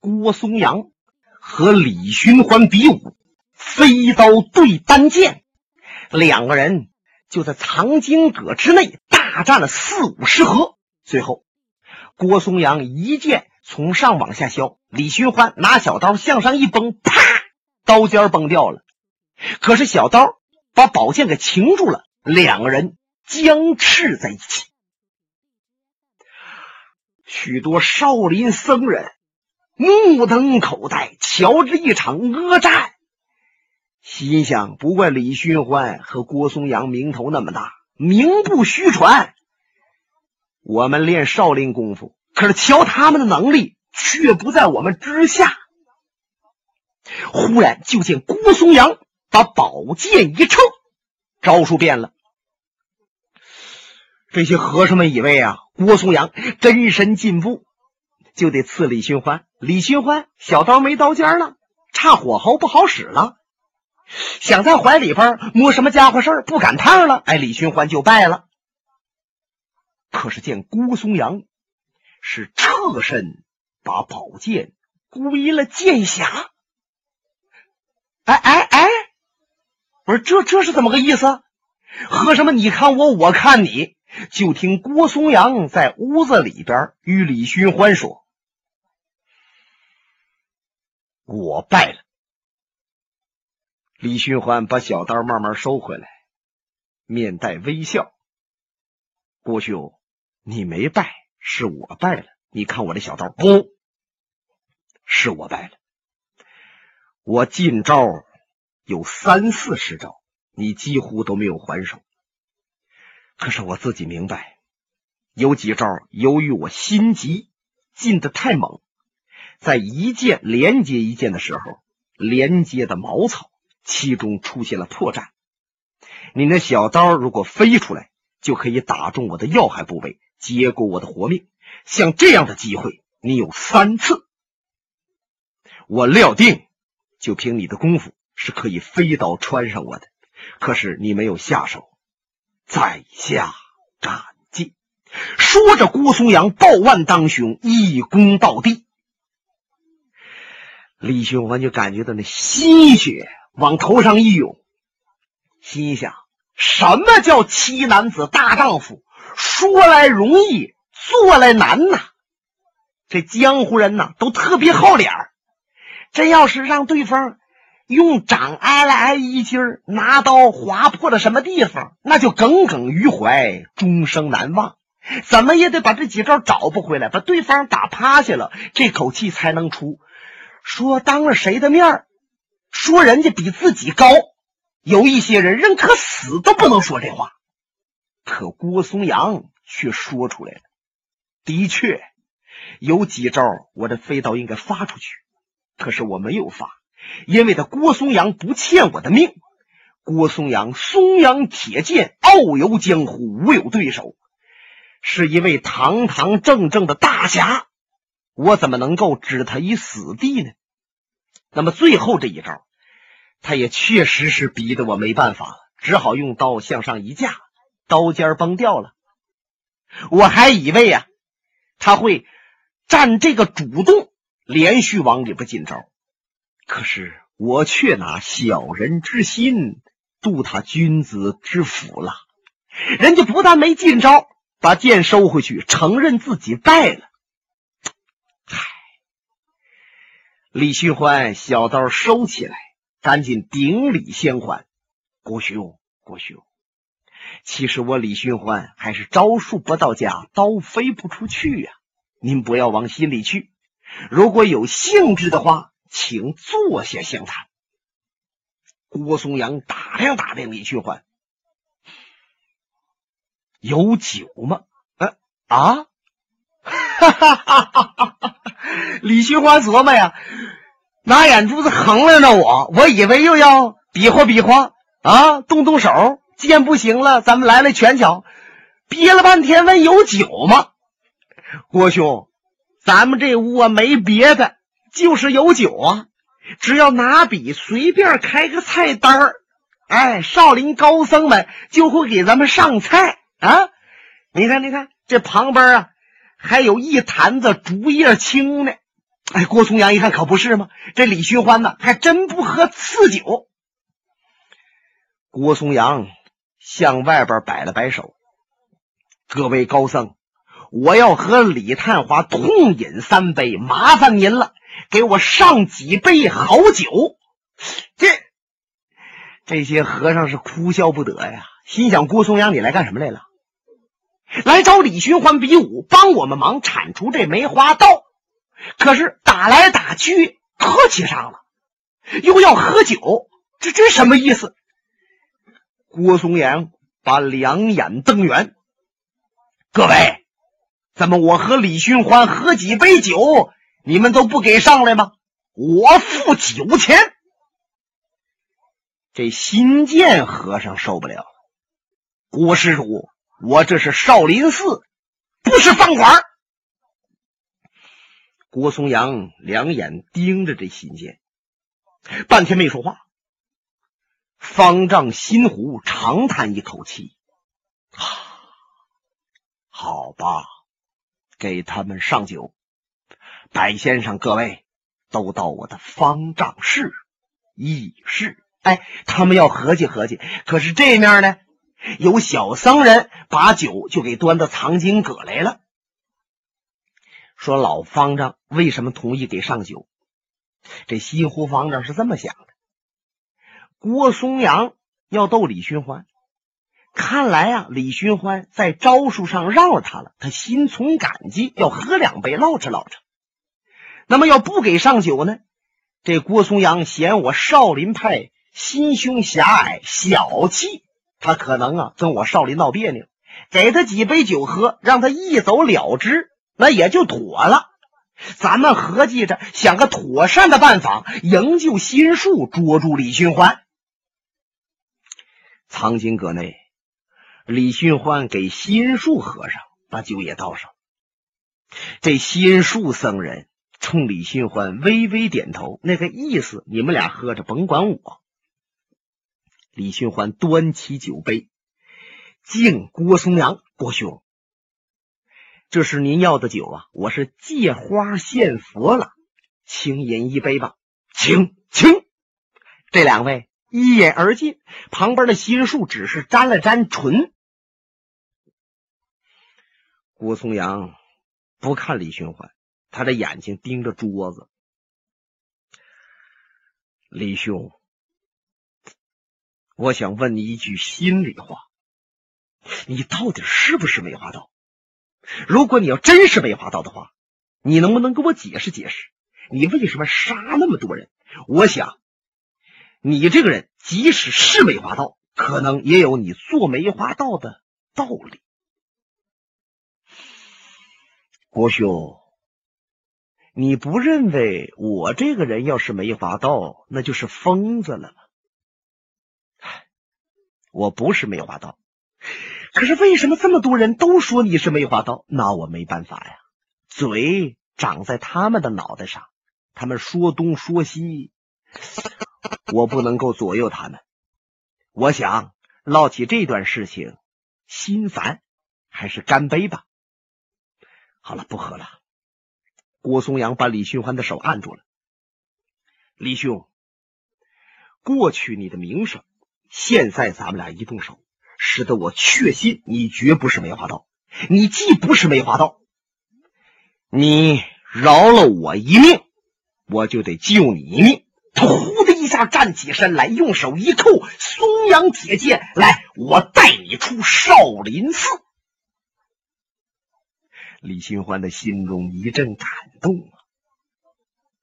郭松阳和李寻欢比武，飞刀对单剑，两个人就在藏经阁之内大战了四五十合。最后，郭松阳一剑从上往下削，李寻欢拿小刀向上一崩，啪，刀尖崩掉了。可是小刀把宝剑给擒住了，两个人僵持在一起。许多少林僧人目瞪口呆，瞧着一场恶战，心想：不怪李寻欢和郭松阳名头那么大，名不虚传。我们练少林功夫，可是瞧他们的能力，却不在我们之下。忽然就见郭松阳把宝剑一撤，招数变了。这些和尚们以为啊，郭松阳真身进步，就得刺李寻欢。李寻欢小刀没刀尖了，差火候不好使了，想在怀里边摸什么家伙事儿，不赶趟了。哎，李寻欢就败了。可是见郭松阳是侧身把宝剑归了剑匣。哎哎哎，不是这这是怎么个意思？和尚们，你看我，我看你。就听郭松阳在屋子里边与李寻欢说：“我败了。”李寻欢把小刀慢慢收回来，面带微笑：“郭兄，你没败，是我败了。你看我的小刀，不是我败了。我进招有三四十招，你几乎都没有还手。”可是我自己明白，有几招由于我心急进的太猛，在一剑连接一剑的时候，连接的茅草其中出现了破绽。你那小刀如果飞出来，就可以打中我的要害部位，结果我的活命。像这样的机会，你有三次，我料定就凭你的功夫是可以飞刀穿上我的。可是你没有下手。在下斩尽。说着，郭松阳抱腕当胸，一躬到地。李寻欢就感觉到那心血往头上一涌，心想：什么叫七男子大丈夫？说来容易，做来难呐！这江湖人呐，都特别好脸儿。真要是让对方……用掌挨了挨一劲儿，拿刀划破了什么地方，那就耿耿于怀，终生难忘。怎么也得把这几招找不回来，把对方打趴下了，这口气才能出。说当着谁的面说人家比自己高，有一些人宁可死都不能说这话，可郭松阳却说出来了。的确，有几招我的飞刀应该发出去，可是我没有发。因为他郭松阳不欠我的命，郭松阳松阳铁剑傲游江湖，无有对手，是一位堂堂正正的大侠，我怎么能够置他于死地呢？那么最后这一招，他也确实是逼得我没办法了，只好用刀向上一架，刀尖崩掉了。我还以为呀，他会占这个主动，连续往里边进招。可是我却拿小人之心度他君子之腹了，人家不但没进招，把剑收回去，承认自己败了。李寻欢小刀收起来，赶紧顶礼相还。郭兄，郭兄，其实我李寻欢还是招数不到家，刀飞不出去呀。您不要往心里去，如果有兴致的话。请坐下相谈。郭松阳打量打量李寻欢，有酒吗？啊啊！哈哈哈哈哈哈！李寻欢琢磨呀，拿眼珠子衡量着我，我以为又要比划比划啊，动动手。既然不行了，咱们来了拳脚。憋了半天，问有酒吗？郭兄，咱们这屋啊没别的。就是有酒啊！只要拿笔随便开个菜单儿，哎，少林高僧们就会给咱们上菜啊！你看，你看这旁边啊，还有一坛子竹叶青呢。哎，郭松阳一看，可不是吗？这李寻欢呢，还真不喝次酒。郭松阳向外边摆了摆手：“各位高僧，我要和李探花痛饮三杯，麻烦您了，给我上几杯好酒。”这这些和尚是哭笑不得呀，心想：郭松阳，你来干什么来了？来找李寻欢比武，帮我们忙铲除这梅花道。可是打来打去，客气上了，又要喝酒，这这什么意思？郭松阳把两眼瞪圆：“各位，怎么我和李寻欢喝几杯酒，你们都不给上来吗？我付酒钱。”这新建和尚受不了，郭施主，我这是少林寺，不是饭馆。郭松阳两眼盯着这信件，半天没说话。方丈心湖长叹一口气：“啊，好吧，给他们上酒。白先生，各位都到我的方丈室议事。哎，他们要合计合计。可是这面呢，有小僧人把酒就给端到藏经阁来了。”说老方丈为什么同意给上酒？这西湖方丈是这么想的：郭松阳要斗李寻欢，看来啊，李寻欢在招数上让了他了，他心存感激，要喝两杯唠着唠着。那么要不给上酒呢？这郭松阳嫌我少林派心胸狭隘、小气，他可能啊跟我少林闹别扭，给他几杯酒喝，让他一走了之。那也就妥了，咱们合计着想个妥善的办法营救心术，捉住李寻欢。藏经阁内，李寻欢给心术和尚把酒也倒上。这心术僧人冲李寻欢微微点头，那个意思，你们俩喝着，甭管我。李寻欢端起酒杯，敬郭松阳郭兄。这是您要的酒啊！我是借花献佛了，请饮一杯吧，请请。这两位一饮而尽，旁边的心术只是沾了沾唇。郭松阳不看李寻欢，他的眼睛盯着桌子。李兄，我想问你一句心里话，你到底是不是梅花道？如果你要真是梅花道的话，你能不能给我解释解释，你为什么杀那么多人？我想，你这个人即使是梅花道，可能也有你做梅花道的道理。国兄，你不认为我这个人要是梅花道，那就是疯子了吗？我不是梅花刀。可是为什么这么多人都说你是梅花刀？那我没办法呀，嘴长在他们的脑袋上，他们说东说西，我不能够左右他们。我想唠起这段事情，心烦，还是干杯吧。好了，不喝了。郭松阳把李寻欢的手按住了。李兄，过去你的名声，现在咱们俩一动手。使得我确信你绝不是梅花道。你既不是梅花道，你饶了我一命，我就得救你一命。他呼的一下站起身来，用手一扣松阳铁剑，来，我带你出少林寺。李寻欢的心中一阵感动啊，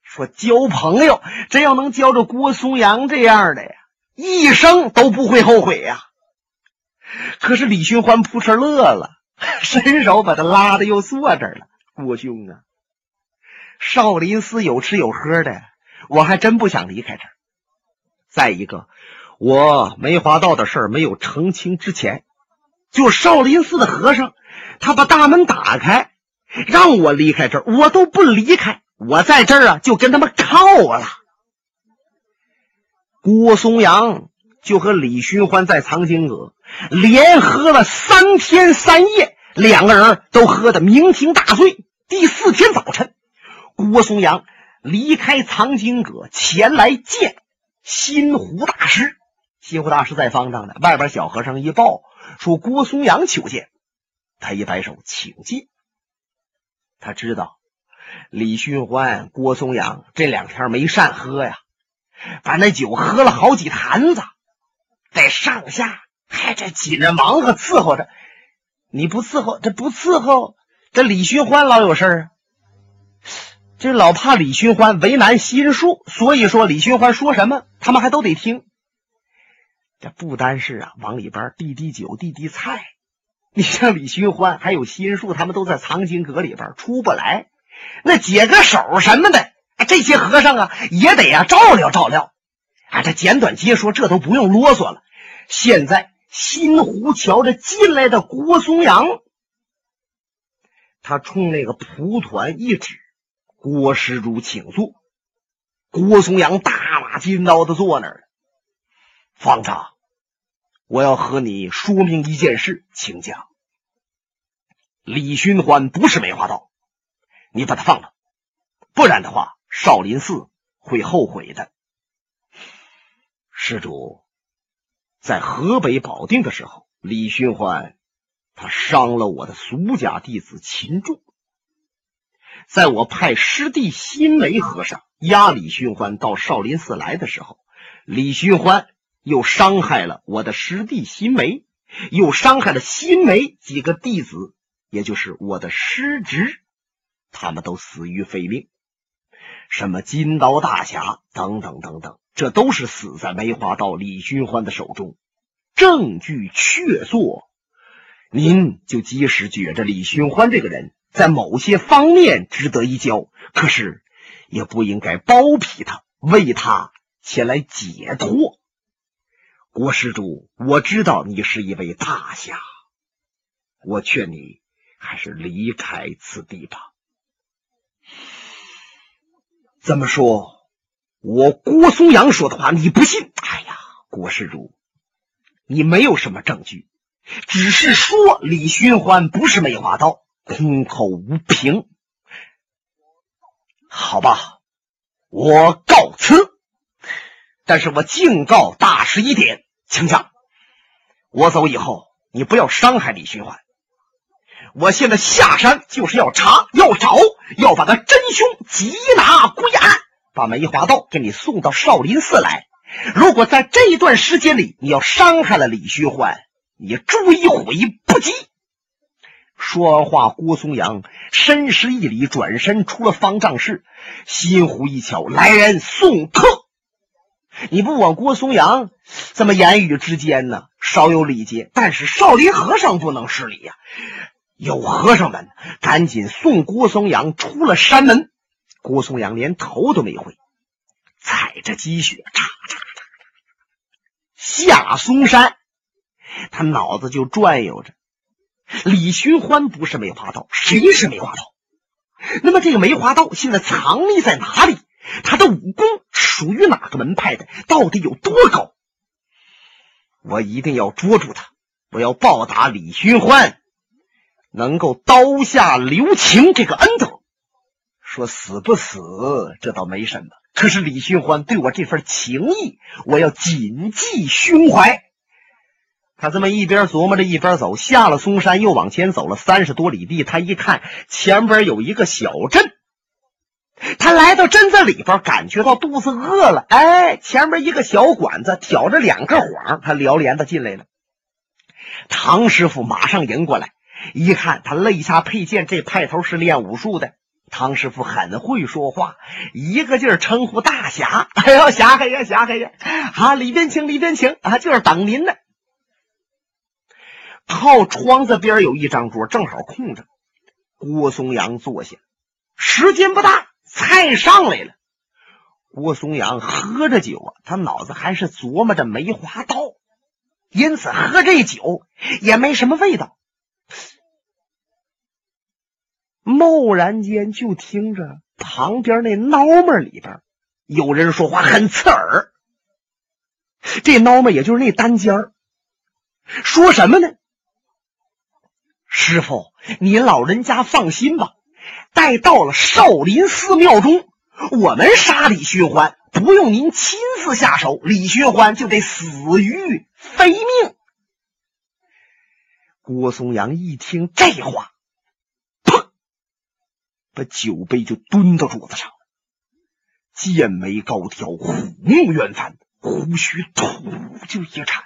说交朋友，真要能交着郭松阳这样的呀，一生都不会后悔呀。可是李寻欢扑哧乐了，伸手把他拉的又坐这儿了。郭兄啊，少林寺有吃有喝的，我还真不想离开这儿。再一个，我梅花道的事儿没有澄清之前，就少林寺的和尚，他把大门打开，让我离开这儿，我都不离开。我在这儿啊，就跟他们靠了。郭松阳就和李寻欢在藏经阁。连喝了三天三夜，两个人都喝得酩酊大醉。第四天早晨，郭松阳离开藏经阁，前来见新湖大师。新湖大师在方丈呢，外边小和尚一报说郭松阳求见，他一摆手，请进。他知道李寻欢、郭松阳这两天没善喝呀，把那酒喝了好几坛子，在上下还这紧着忙活伺候着。你不伺候，这不伺候，这李寻欢老有事啊。这老怕李寻欢为难心术，所以说李寻欢说什么，他们还都得听。这不单是啊，往里边递递酒、递递菜。你像李寻欢还有心术，他们都在藏经阁里边出不来。那解个手什么的，这些和尚啊也得呀照料照料。啊，这简短截说，这都不用啰嗦了。现在新湖瞧着进来的郭松阳，他冲那个蒲团一指。郭施主，请坐。郭松阳大马金刀的坐那儿。方丈，我要和你说明一件事，请讲。李寻欢不是梅花道，你把他放了，不然的话，少林寺会后悔的。施主，在河北保定的时候，李寻欢他伤了我的俗家弟子秦仲。在我派师弟新梅和尚押李寻欢到少林寺来的时候，李寻欢又伤害了我的师弟新梅，又伤害了新梅几个弟子，也就是我的师侄，他们都死于非命。什么金刀大侠等等等等，这都是死在梅花道李寻欢的手中，证据确凿。您就即使觉着李寻欢这个人。在某些方面值得一交，可是也不应该包庇他，为他前来解脱。郭施主，我知道你是一位大侠，我劝你还是离开此地吧。怎么说？我郭松阳说的话你不信？哎呀，郭施主，你没有什么证据，只是说李寻欢不是梅花刀。空口无凭，好吧，我告辞。但是我敬告大师一点，请讲。我走以后，你不要伤害李寻欢。我现在下山就是要查，要找，要把他真凶缉拿归案，把梅花道给你送到少林寺来。如果在这一段时间里，你要伤害了李虚欢，你追悔不及。说完话，郭松阳深施一礼，转身出了方丈室。心湖一瞧，来人送客。你不管郭松阳这么言语之间呢，稍有礼节，但是少林和尚不能失礼呀。有和尚们赶紧送郭松阳出了山门。郭松阳连头都没回，踩着积雪，嚓嚓嚓下嵩山。他脑子就转悠着。李寻欢不是梅花道，谁是梅花道？那么这个梅花道现在藏匿在哪里？他的武功属于哪个门派的？到底有多高？我一定要捉住他！我要报答李寻欢能够刀下留情这个恩德。说死不死，这倒没什么。可是李寻欢对我这份情谊，我要谨记胸怀。他这么一边琢磨着，一边走，下了嵩山，又往前走了三十多里地。他一看前边有一个小镇，他来到镇子里边，感觉到肚子饿了。哎，前边一个小馆子，挑着两个幌，他撩帘子进来了。唐师傅马上迎过来，一看他肋下佩剑，这派头是练武术的。唐师傅很会说话，一个劲儿称呼大侠。哎呦，侠客呀，侠客呀！啊，里边请，里边请啊，就是等您呢。靠窗子边有一张桌，正好空着。郭松阳坐下，时间不大，菜上来了。郭松阳喝着酒啊，他脑子还是琢磨着梅花刀，因此喝这酒也没什么味道。蓦然间就听着旁边那孬们里边有人说话，很刺耳。这孬们也就是那单间儿，说什么呢？师傅，你老人家放心吧。待到了少林寺庙中，我们杀李寻欢不用您亲自下手，李寻欢就得死于非命。郭松阳一听这话，把酒杯就蹲到桌子上，剑眉高挑，虎目圆翻，胡须突就一颤，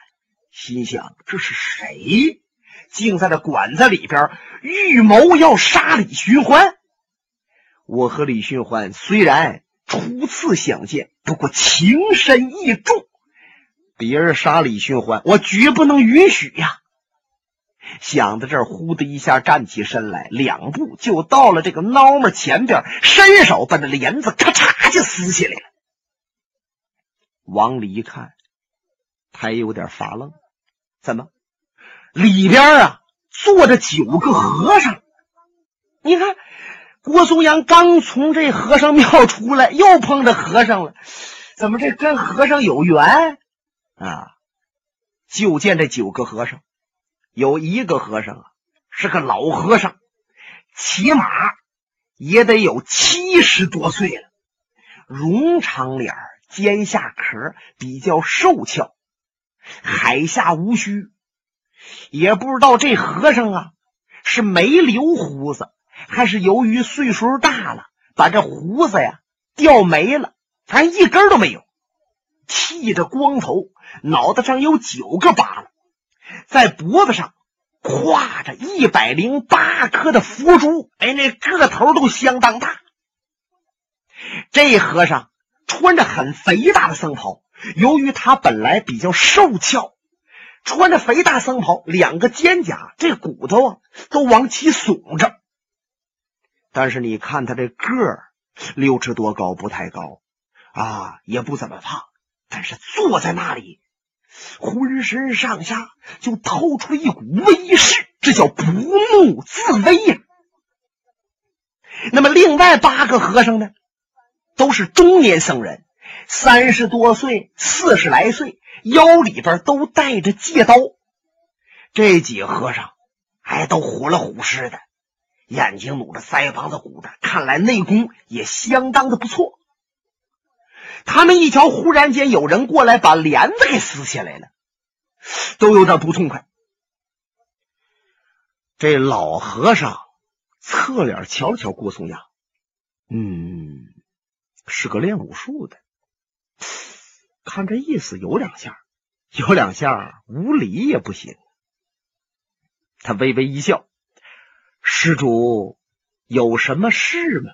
心想：这是谁？竟在这馆子里边预谋要杀李寻欢？我和李寻欢虽然初次相见，不过情深意重，别人杀李寻欢，我绝不能允许呀！想到这儿，呼的一下站起身来，两步就到了这个孬们前边，伸手把这帘子咔嚓就撕下来了。往里一看，他也有点发愣，怎么里边啊坐着九个和尚？你看，郭松阳刚从这和尚庙出来，又碰着和尚了，怎么这跟和尚有缘啊？就见这九个和尚。有一个和尚啊，是个老和尚，起码也得有七十多岁了，容长脸尖下壳，比较瘦俏，海下无须。也不知道这和尚啊是没留胡子，还是由于岁数大了，把这胡子呀掉没了，反正一根都没有。剃着光头，脑袋上有九个疤了。在脖子上挎着一百零八颗的佛珠，哎，那个头都相当大。这和尚穿着很肥大的僧袍，由于他本来比较瘦俏，穿着肥大僧袍，两个肩胛这骨头啊都往起耸着。但是你看他这个儿，六尺多高，不太高啊，也不怎么胖，但是坐在那里。浑身上下就透出了一股威势，这叫不怒自威呀。那么另外八个和尚呢，都是中年僧人，三十多岁、四十来岁，腰里边都带着戒刀。这几个和尚还都虎了虎似的，眼睛努着，腮帮子鼓着，看来内功也相当的不错。他们一瞧，忽然间有人过来，把帘子给撕下来了，都有点不痛快。这老和尚侧脸瞧了瞧郭松阳，嗯，是个练武术的，看这意思有两下，有两下无礼也不行。他微微一笑：“施主有什么事吗？”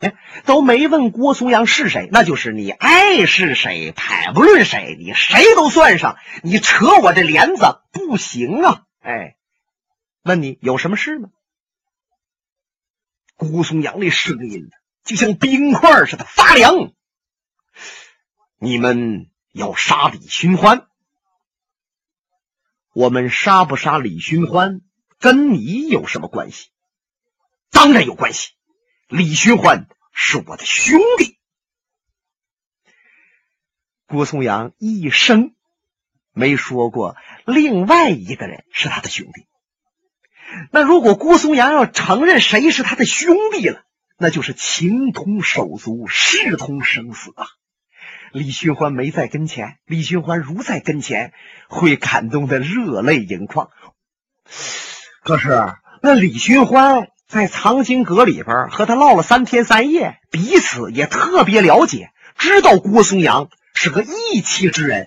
哎，都没问郭松阳是谁，那就是你爱是谁，排不论谁，你谁都算上。你扯我这帘子不行啊！哎，问你有什么事吗？郭松阳那声音就像冰块似的发凉。你们要杀李寻欢，我们杀不杀李寻欢，跟你有什么关系？当然有关系。李寻欢是我的兄弟，郭松阳一生没说过另外一个人是他的兄弟。那如果郭松阳要承认谁是他的兄弟了，那就是情同手足，势同生死啊！李寻欢没在跟前，李寻欢如在跟前，会感动的热泪盈眶。可是那李寻欢。在藏经阁里边和他唠了三天三夜，彼此也特别了解，知道郭松阳是个义气之人，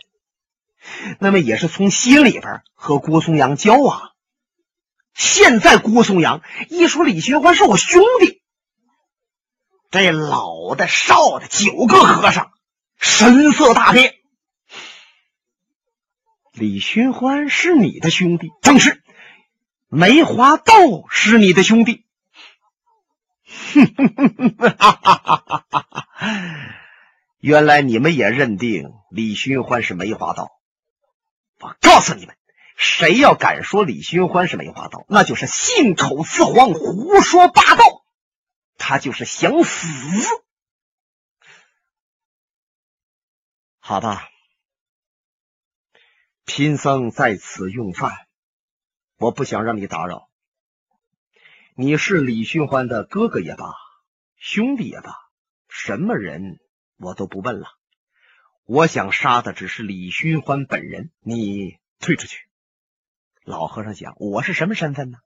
那么也是从心里边和郭松阳交往。现在郭松阳一说李寻欢是我兄弟，这老的少的九个和尚神色大变。李寻欢是你的兄弟，正是。梅花道是你的兄弟。哼哼哼原来你们也认定李寻欢是梅花刀。我告诉你们，谁要敢说李寻欢是梅花刀，那就是信口雌黄、胡说八道。他就是想死。好吧，贫僧在此用饭，我不想让你打扰。你是李寻欢的哥哥也罢，兄弟也罢，什么人我都不问了。我想杀的只是李寻欢本人，你退出去。老和尚讲：“我是什么身份呢？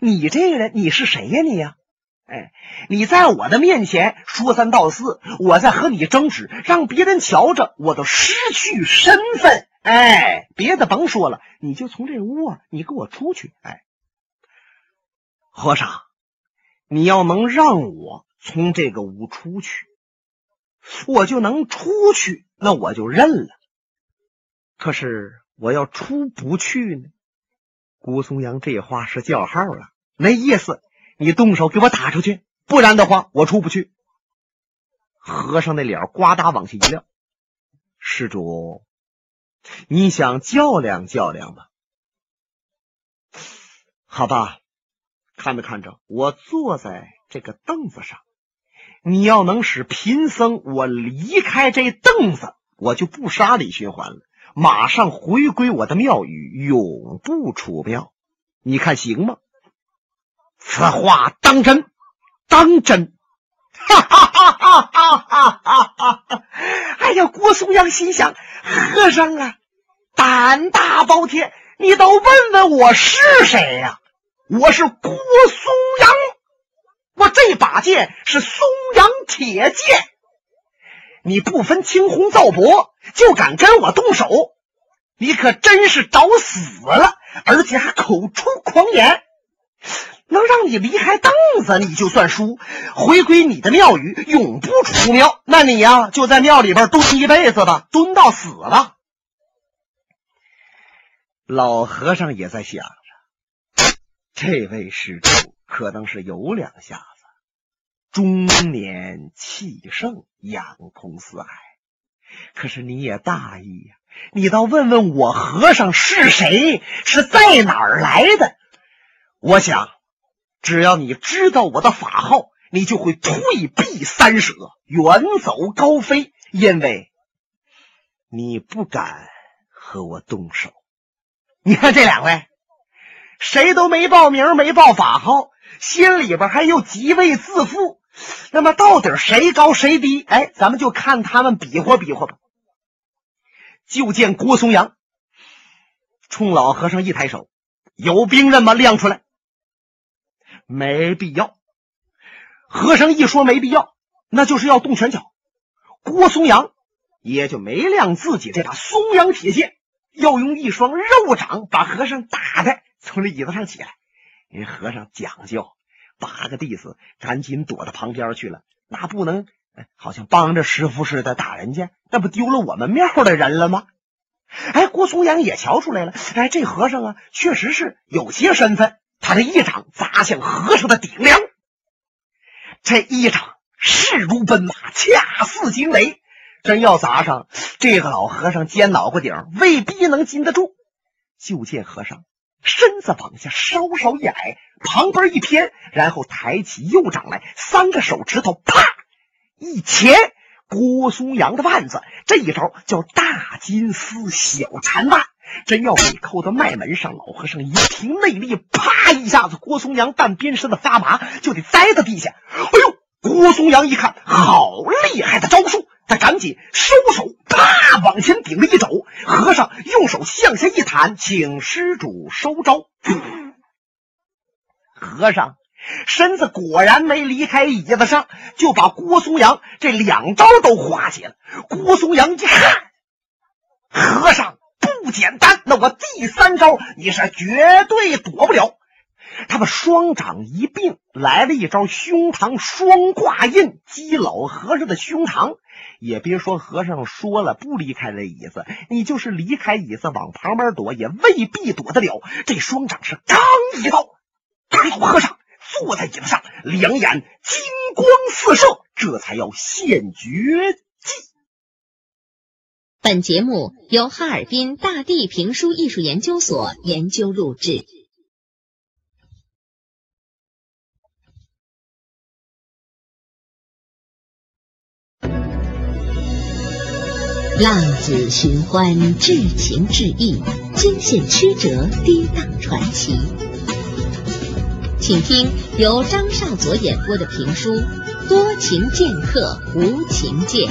你这个人，你是谁呀？你呀？哎，你在我的面前说三道四，我在和你争执，让别人瞧着我都失去身份。哎，别的甭说了，你就从这屋，你给我出去。哎，和尚，你要能让我从这个屋出去，我就能出去，那我就认了。可是我要出不去呢？郭松阳这话是叫号了，那意思。你动手给我打出去，不然的话我出不去。和尚那脸呱嗒往下一撂，施主，你想较量较量吧？好吧，看没看着我坐在这个凳子上？你要能使贫僧我离开这凳子，我就不杀李寻欢了，马上回归我的庙宇，永不出庙。你看行吗？此话当真？当真！哈哈哈哈哈哈！哈！哎呀，郭松阳心想：和尚啊，胆大包天，你倒问问我是谁呀？我是郭松阳，我这把剑是松阳铁剑。你不分青红皂白就敢跟我动手，你可真是找死了，而且还口出狂言。能让你离开凳子，你就算输，回归你的庙宇，永不出庙。那你呀，就在庙里边蹲一辈子吧，蹲到死吧。老和尚也在想，这位施主可能是有两下子，中年气盛，仰空四海。可是你也大意呀，你倒问问我和尚是谁，是在哪儿来的？我想。只要你知道我的法号，你就会退避三舍，远走高飞，因为你不敢和我动手。你看这两位，谁都没报名，没报法号，心里边还又极为自负。那么到底谁高谁低？哎，咱们就看他们比划比划吧。就见郭松阳冲老和尚一抬手：“有兵刃吗？亮出来！”没必要，和尚一说没必要，那就是要动拳脚。郭松阳也就没亮自己这把松阳铁剑，要用一双肉掌把和尚打的从这椅子上起来。人和尚讲究，八个弟子赶紧躲到旁边去了，那不能好像帮着师傅似的打人家，那不丢了我们庙的人了吗？哎，郭松阳也瞧出来了，哎，这和尚啊，确实是有些身份。他这一掌砸向和尚的顶梁，这一掌势如奔马，恰似惊雷。真要砸上这个老和尚尖脑瓜顶，未必能禁得住。就见和尚身子往下稍稍一矮，旁边一偏，然后抬起右掌来，三个手指头啪一钳郭松阳的腕子。这一招叫大金丝小缠腕。真要给扣到脉门上，老和尚一听内力，啪一下子，郭松阳半边身子发麻，就得栽到地下。哎呦！郭松阳一看，好厉害的招数，他赶紧收手，啪往前顶了一肘。和尚用手向下一弹，请施主收招。和尚身子果然没离开椅子上，就把郭松阳这两招都化解了。郭松阳一看，和尚。不简单，那我第三招你是绝对躲不了。他们双掌一并来了一招胸膛双挂印，击老和尚的胸膛。也别说和尚说了不离开这椅子，你就是离开椅子往旁边躲，也未必躲得了。这双掌是刚一刀，老和尚坐在椅子上，两眼金光四射，这才要现绝技。本节目由哈尔滨大地评书艺术研究所研究录制。浪子寻欢，至情至意，惊险曲折，跌宕传奇。请听由张少佐演播的评书《多情剑客无情剑。